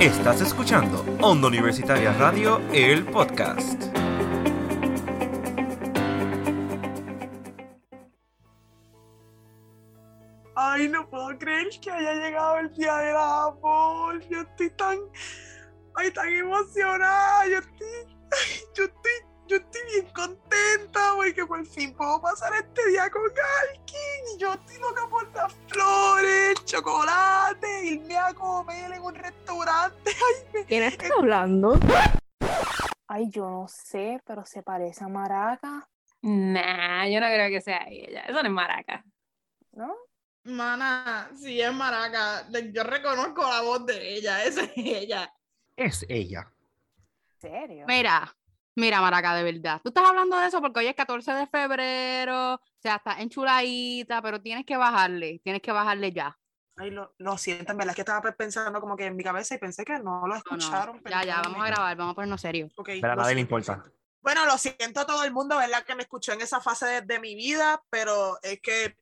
Estás escuchando Onda Universitaria Radio, el podcast. Ay, no puedo creer que haya llegado el día del amor. Yo estoy tan, ay, tan emocionada. Yo estoy, yo estoy, yo estoy bien contenta porque por fin puedo pasar este día con alguien. Y yo estoy loca las flores, chocolate, irme a comer en un restaurante. Ay, me- ¿Quién está hablando? Ay, yo no sé, pero se parece a Maraca, Nah, yo no creo que sea ella. Eso no es maraca. ¿no? Mana, si es maraca, yo reconozco la voz de ella, esa es ella. Es ella. ¿En serio? Mira, mira, maraca, de verdad. Tú estás hablando de eso porque hoy es 14 de febrero, o sea, está enchuladita, pero tienes que bajarle, tienes que bajarle ya. Ay, lo, lo siento, en verdad es que estaba pensando como que en mi cabeza y pensé que no lo No, no, escucharon. Ya, ya, vamos a grabar, vamos a ponernos serios. Ok, Pero a lo nadie le importa. Bueno, lo siento a todo el mundo, ¿verdad? Que me escuchó en esa fase de, de mi vida, pero es que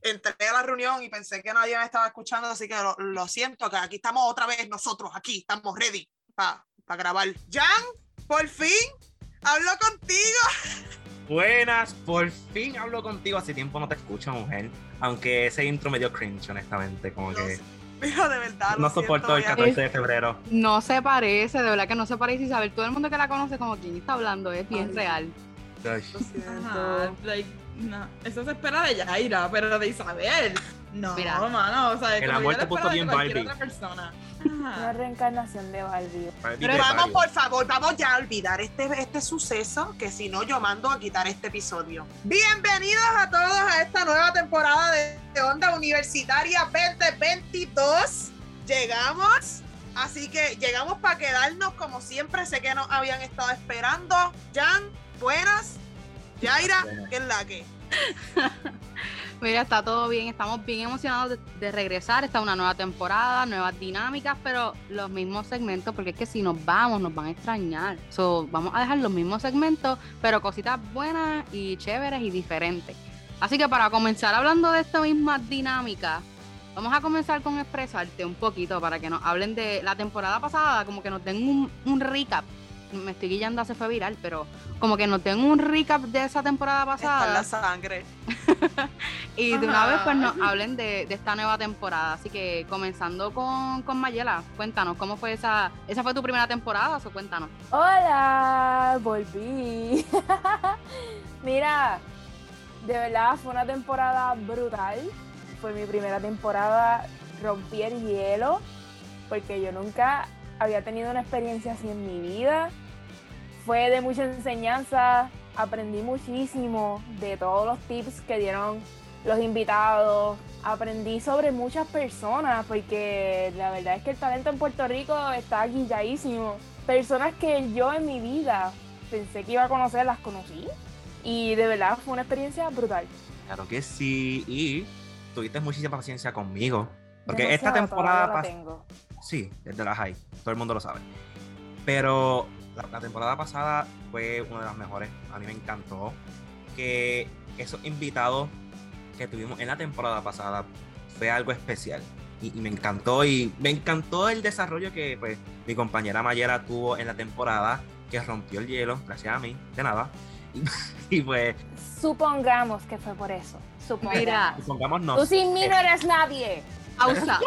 entré a la reunión y pensé que nadie me estaba escuchando, así que lo, lo siento, que aquí estamos otra vez nosotros, aquí estamos ready para grabar. Jan, por fin, hablo contigo. Buenas, por fin hablo contigo. Hace tiempo no te escucho, mujer. Aunque ese intro me dio cringe, honestamente. Como que sé, Pero de verdad, no lo soporto el siento, 14 de febrero. No se parece, de verdad que no se parece Isabel. Todo el mundo que la conoce como quien está hablando es bien Ay. real. Ay, Lo siento. Ajá, like, no, eso se espera de Yaira, pero de Isabel. No, Mira. mano, o sea, El amor te puso bien cualquier Barbie. otra persona. Una reencarnación de Barbie. Pero Vamos, por favor, vamos ya a olvidar este, este suceso, que si no, yo mando a quitar este episodio. Bienvenidos a todos a esta nueva temporada de, de Onda Universitaria 2022. Llegamos, así que llegamos para quedarnos como siempre. Sé que nos habían estado esperando. Jan, buenas. Yaira. ¿qué es la que? Mira, está todo bien, estamos bien emocionados de, de regresar. Está una nueva temporada, nuevas dinámicas, pero los mismos segmentos, porque es que si nos vamos, nos van a extrañar. So, vamos a dejar los mismos segmentos, pero cositas buenas y chéveres y diferentes. Así que para comenzar hablando de esta misma dinámica, vamos a comenzar con expresarte un poquito para que nos hablen de la temporada pasada, como que nos den un, un recap. Me estoy guillando, se fue viral, pero como que nos den un recap de esa temporada Está en pasada. la sangre. Y de una vez pues nos hablen de, de esta nueva temporada. Así que comenzando con, con Mayela, cuéntanos, ¿cómo fue esa? ¿Esa fue tu primera temporada? O cuéntanos. Hola, volví. Mira, de verdad fue una temporada brutal. Fue mi primera temporada, rompí el hielo, porque yo nunca había tenido una experiencia así en mi vida. Fue de mucha enseñanza, aprendí muchísimo de todos los tips que dieron los invitados. Aprendí sobre muchas personas, porque la verdad es que el talento en Puerto Rico está guilladísimo. Personas que yo en mi vida pensé que iba a conocer, las conocí. Y de verdad fue una experiencia brutal. Claro que sí. Y tuviste muchísima paciencia conmigo. Porque esta temporada la tengo. Sí, desde la high. Todo el mundo lo sabe. Pero la, la temporada pasada fue una de las mejores. A mí me encantó que esos invitados que tuvimos en la temporada pasada fue algo especial. Y, y me encantó. Y me encantó el desarrollo que pues, mi compañera Mayera tuvo en la temporada, que rompió el hielo, gracias a mí, de nada. Y, y pues, Supongamos que fue por eso. Supongamos. Mira, pongámonos. Tú sin mí no eres nadie. Pausa.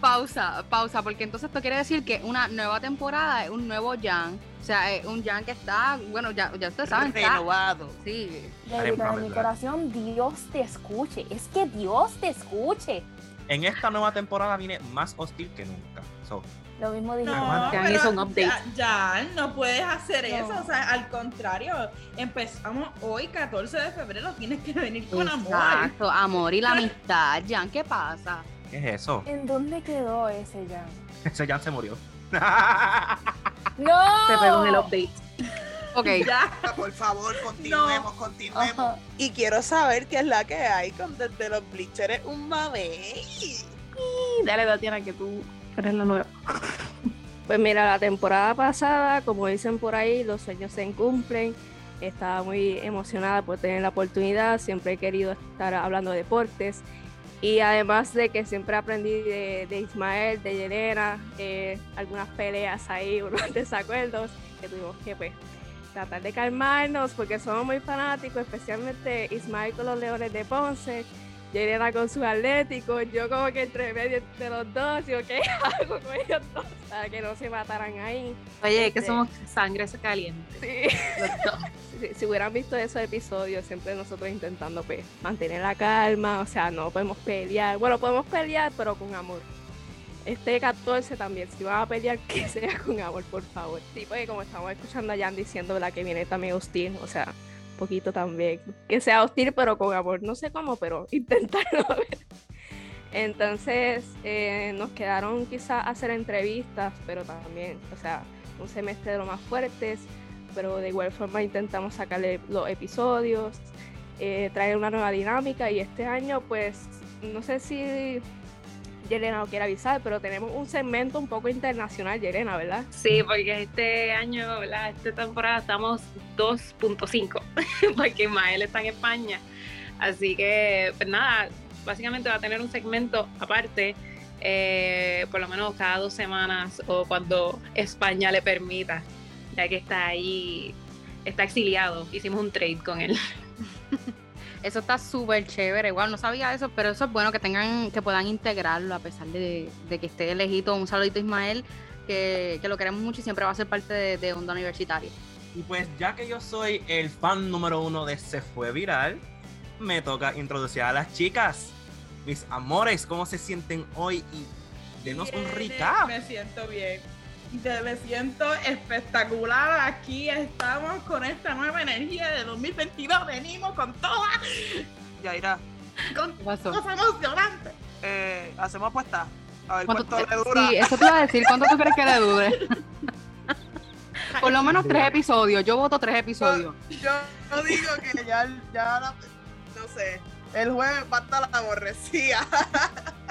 pausa, pausa, porque entonces esto quiere decir que una nueva temporada es un nuevo Jan. O sea, es un Jan que está, bueno, ya, ya ustedes saben, está, Renovado. sí, para a mi corazón, Dios te escuche. Es que Dios te escuche. En esta nueva temporada viene más hostil que nunca. So, Lo mismo dije. No, Que han pero hizo un update. Ya, ya, no puedes hacer No. eso. O sea, al contrario, empezamos hoy, 14 de febrero, tienes que venir con amor. exacto, amor y la amistad, Jan, ¿qué pasa? ¿Qué es eso? ¿En dónde quedó ese Jan? Ese Jan se murió. ¡No! Se pegó en el update. Ok, Ya. Por favor, continuemos, continuemos. Ajá. Y quiero saber qué es la que hay con desde los bleachers un mame. dale, Tatiana, que tú eres la nueva. Pues mira, la temporada pasada, como dicen por ahí, los sueños se cumplen. Estaba muy emocionada por tener la oportunidad. Siempre he querido estar hablando de deportes. Y además de que siempre aprendí de, Ismael, de Yelena, eh, algunas peleas ahí, unos desacuerdos que tuvimos que pues tratar de calmarnos porque somos muy fanáticos, especialmente Ismael con los Leones de Ponce, Yelena con sus Atléticos, yo como que entre medio de los dos, yo qué hago con ellos dos para que no se mataran ahí. Oye, que Este- somos sangre caliente. Sí. los dos. si, si hubieran visto esos episodios, siempre nosotros intentando pues, mantener la calma, o sea, no podemos pelear. Bueno, podemos pelear, pero con amor. Este 14 también, si van a pelear, que sea con amor, por favor. Sí, porque como estamos escuchando a Jan diciendo la que viene también hostil, o sea, poquito también. Que sea hostil, pero con amor. No sé cómo, pero intentarlo. Entonces, eh, nos quedaron quizás hacer entrevistas, pero también, o sea, un semestre de lo más fuertes pero de igual forma intentamos sacarle los episodios, eh, traer una nueva dinámica y este año pues no sé si Yelena lo quiere avisar, pero tenemos un segmento un poco internacional, Yelena, ¿verdad? Sí, porque este año, ¿verdad? Esta temporada estamos 2.5, porque Ismael está en España. Así que, pues nada, básicamente va a tener un segmento aparte, eh, por lo menos cada dos semanas o cuando España le permita, ya que está ahí, está exiliado. Hicimos un trade con él. Eso está súper chévere, igual no sabía eso, pero eso es bueno que tengan, que puedan integrarlo a pesar de, de que esté lejito. Un saludito Ismael, que, que lo queremos mucho y siempre va a ser parte de, de Onda Universitaria. Y pues ya que yo soy el fan número uno de Se Fue Viral, me toca introducir a las chicas. Mis amores, ¿cómo se sienten hoy? Y denos un Bien, recap. Me siento bien. De- Me siento espectacular. Aquí estamos con esta nueva energía de 2022. Venimos con toda, Yaira, con cosas emocionantes. eh, hacemos apuesta. A ver ¿Cuánto cuánto le dura. sí, eso te iba a decir. ¿Cuánto tú crees que le dure? Por lo menos tres episodios. Yo voto tres episodios. Yo, yo digo que ya, ya la- no sé, el jueves va a estar la aborrecida.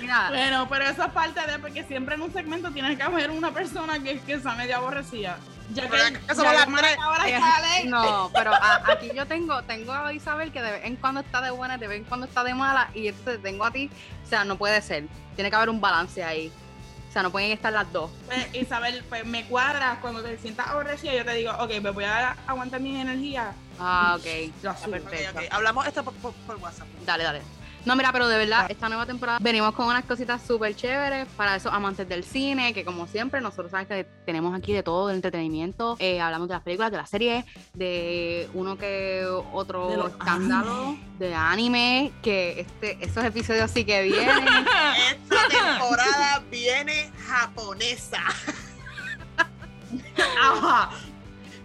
Mira, Bueno, pero eso es parte de porque siempre en un segmento tienes que haber una persona que, que sea medio aborrecida. Ya que, ya somos las que tres. ahora Eh, sale. No, pero a- aquí yo tengo, tengo a Isabel que de vez en cuando está de buena, de vez en cuando está de mala, y entonces tengo a ti, o sea, no puede ser. Tiene que haber un balance ahí. O sea, no pueden estar las dos. Pues, Isabel, pues me cuadras cuando te sientas aborrecida. Yo te digo, ok, me voy a aguantar mi energía. Ah, ok. Lo Ah, asumo. perfecto. Ok, ok, Hablamos esto por, por- por WhatsApp. Dale, dale. No, mira, pero de verdad, esta nueva temporada venimos con unas cositas súper chéveres para esos amantes del cine, que como siempre, nosotros sabes que tenemos aquí de todo, del entretenimiento. Eh, hablamos de las películas, de las series, de uno que otro De los escándalo, de anime, que este, esos episodios sí que vienen. Esta temporada viene japonesa. Ajá.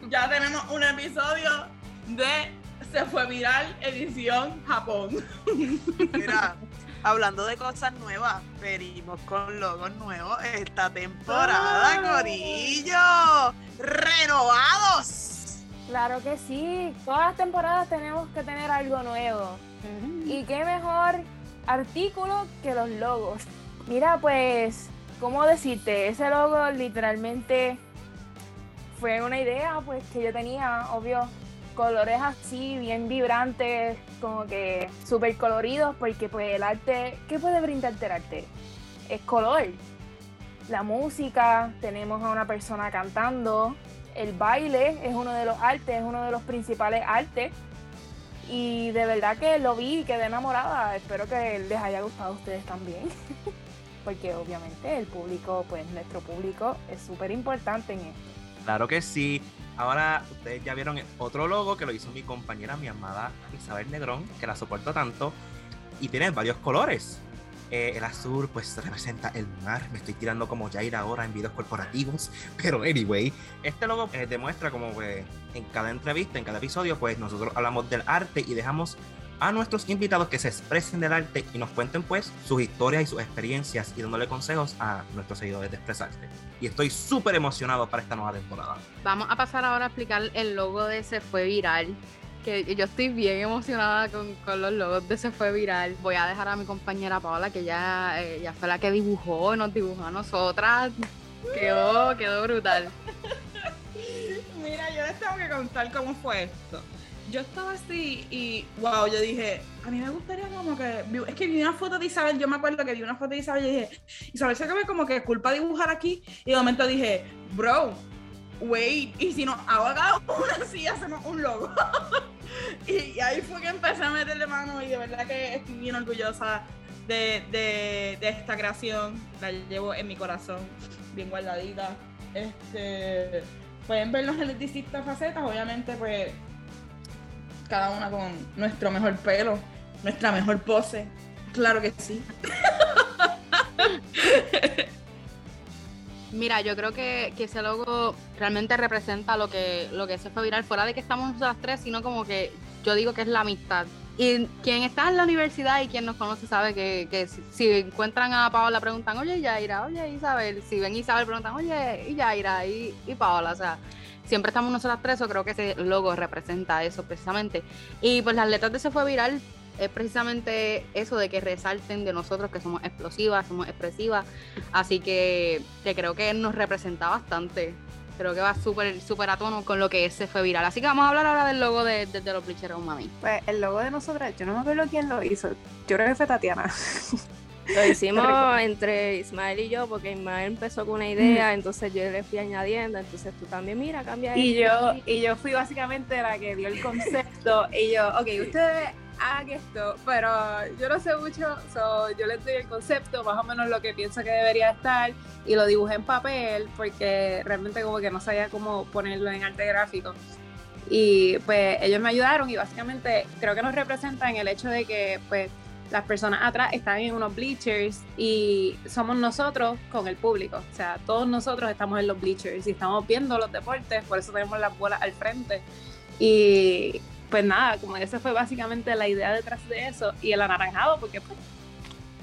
Ya tenemos un episodio de Se fue viral edición Japón. Mira, hablando de cosas nuevas, venimos con logos nuevos esta temporada, Ah. Corillo. ¡Renovados! Claro que sí, todas las temporadas tenemos que tener algo nuevo. Y qué mejor artículo que los logos. Mira, pues, ¿cómo decirte? Ese logo literalmente fue una idea pues que yo tenía, obvio, colores así, bien vibrantes, como que súper coloridos, porque pues el arte, ¿qué puede brindarte el arte? Es color. La música, tenemos a una persona cantando, el baile es uno de los artes, es uno de los principales artes. Y de verdad que lo vi y quedé enamorada. Espero que les haya gustado a ustedes también. Porque obviamente el público, pues nuestro público es súper importante en esto. Claro que sí. Ahora ustedes ya vieron otro logo que lo hizo mi compañera, mi amada Isabel Negrón, que la soporto tanto. Y tiene varios colores. Eh, el azul pues representa el mar. Me estoy tirando como Jair ahora en videos corporativos. Pero anyway, este logo eh, demuestra como que en cada entrevista, en cada episodio, pues nosotros hablamos del arte y dejamos a nuestros invitados que se expresen del arte y nos cuenten pues sus historias y sus experiencias y dándole consejos a nuestros seguidores de expresarse. Y estoy súper emocionado para esta nueva temporada. Vamos a pasar ahora a explicar el logo de Se Fue Viral. Que yo estoy bien emocionada con, con los logos de Se Fue Viral. Voy a dejar a mi compañera Paola, que ya, eh, ya fue la que dibujó, nos dibujó a nosotras. Quedó, quedó brutal. Mira, yo les tengo que contar cómo fue esto. Yo estaba así y wow, yo dije, a mí me gustaría como que, es que vi una foto de Isabel, yo me acuerdo que vi una foto de Isabel y dije, Isabel se ve como que culpa dibujar aquí y de momento dije, bro, wait, y si nos hago una así hacemos un logo. y, ahí fue que empecé a meterle mano y de verdad que estoy bien orgullosa de, de, esta creación, la llevo en mi corazón, bien guardadita. Este, pueden vernos en distintas facetas, obviamente pues cada una con nuestro mejor pelo, nuestra mejor pose. Claro que sí. Mira, yo creo que, que ese logo realmente representa lo que, lo que se fue viral, fuera de que estamos nosotras tres, sino como que yo digo que es la amistad. Y quien está en la universidad y quien nos conoce sabe que, que si, encuentran a Paola preguntan, oye Yaira, oye Isabel, si ven Isabel preguntan, oye Yaira y, y Paola, o sea, siempre estamos nosotras tres, yo creo que ese logo representa eso precisamente. Y pues las letras de Se fue viral es precisamente eso de que resalten de nosotros que somos explosivas, somos expresivas, así que, que creo que nos representa bastante. Creo que va súper súper a tono con lo que se fue viral. Así que vamos a hablar ahora del logo de, de, los Bleachers on Mami. Pues el logo de nosotras, yo no me acuerdo quién lo hizo. Yo creo que fue Tatiana. Lo hicimos entre Ismael y yo, porque Ismael empezó con una idea, entonces yo le fui añadiendo, entonces tú también, mira, cambia Y esto, yo, y yo fui básicamente la que dio el concepto. y yo, ok, ustedes hagan esto, pero yo no sé mucho, so, yo les doy el concepto, más o menos lo que pienso que debería estar, y lo dibujé en papel, porque realmente como que no sabía cómo ponerlo en arte gráfico. Y pues ellos me ayudaron y básicamente creo que nos representan el hecho de que pues las personas atrás están en unos bleachers y somos nosotros con el público. O sea, todos nosotros estamos en los bleachers y estamos viendo los deportes, por eso tenemos las bolas al frente. Y pues nada, como esa fue básicamente la idea detrás de eso. Y el anaranjado, porque pues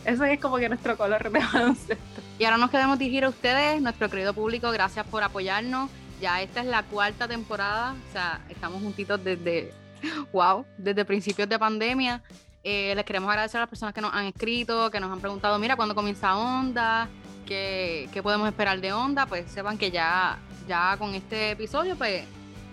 eso es como que nuestro color de baloncesto. Y ahora nos queremos dirigir a ustedes, nuestro querido público, gracias por apoyarnos. Ya esta es la cuarta temporada, o sea, estamos juntitos desde, wow, desde principios de pandemia. Eh, les queremos agradecer a las personas que nos han escrito, que nos han preguntado, mira, ¿cuándo comienza Onda? ¿Qué, qué podemos esperar de Onda? Pues sepan que ya, ya con este episodio, pues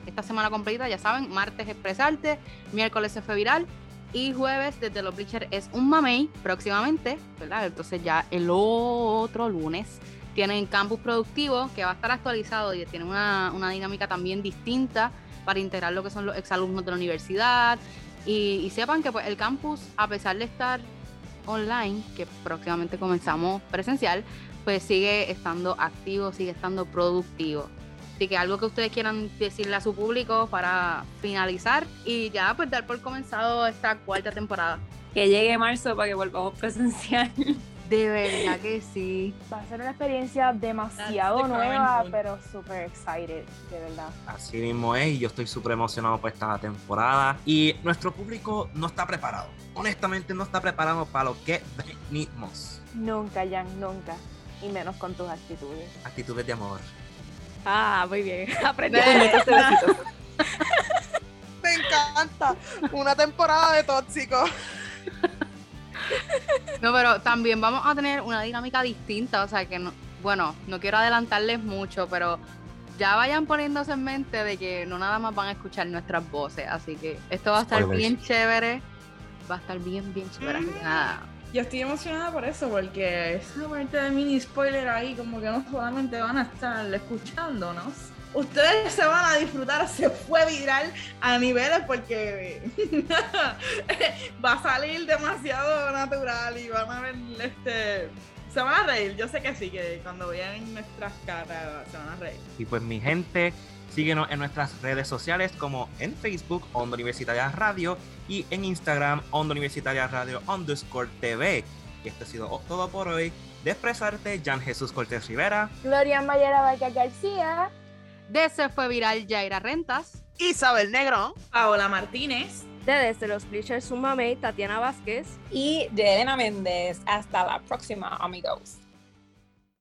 esta semana completa, ya saben, martes Expresarte, miércoles fue viral y jueves desde los Bleachers es un mamey próximamente, ¿verdad? Entonces ya el otro lunes tienen Campus Productivo que va a estar actualizado y tiene una, una dinámica también distinta para integrar lo que son los exalumnos de la universidad y, y sepan que pues, el campus, a pesar de estar online, que próximamente comenzamos presencial, pues sigue estando activo, sigue estando productivo. Así que algo que ustedes quieran decirle a su público para finalizar y ya pues dar por comenzado esta cuarta temporada. Que llegue marzo para que volvamos presencial. De verdad que sí. Va a ser una experiencia demasiado nueva, pero súper excited, de verdad. Así mismo es, y yo estoy súper emocionado por esta temporada. Y nuestro público no está preparado. Honestamente, no está preparado para lo que venimos. Nunca, Jan, nunca. Y menos con tus actitudes. Actitudes de amor. Ah, muy bien, aprendí. Me encanta. Una temporada de tóxico. No, pero también vamos a tener una dinámica distinta, o sea que no, bueno, no quiero adelantarles mucho, pero ya vayan poniéndose en mente de que no nada más van a escuchar nuestras voces, así que esto va a estar Spoilers. bien chévere, va a estar bien, bien chévere, que nada. Yo estoy emocionada por eso, porque esa parte de mini spoiler ahí, como que no solamente van a estar escuchándonos, ustedes se van a disfrutar, se fue viral a niveles porque va a salir demasiado natural y van a ver este. Se van a reír, yo sé que sí, que cuando vean nuestras caras se van a reír. Y pues mi gente, síguenos en nuestras redes sociales como en Facebook, Onda Universitaria Radio, y en Instagram, Onda Universitaria Radio underscore TV. Y esto ha sido todo por hoy. De expresarte, Jan Jesús Cortés Rivera. Gloria Mayera Vargas García. De se fue viral Yaira Rentas. Isabel Negrón. Paola Martínez. De desde los Bleachers Sumamey, Tatiana Vázquez. Y de Elena Méndez. Hasta la próxima, amigos.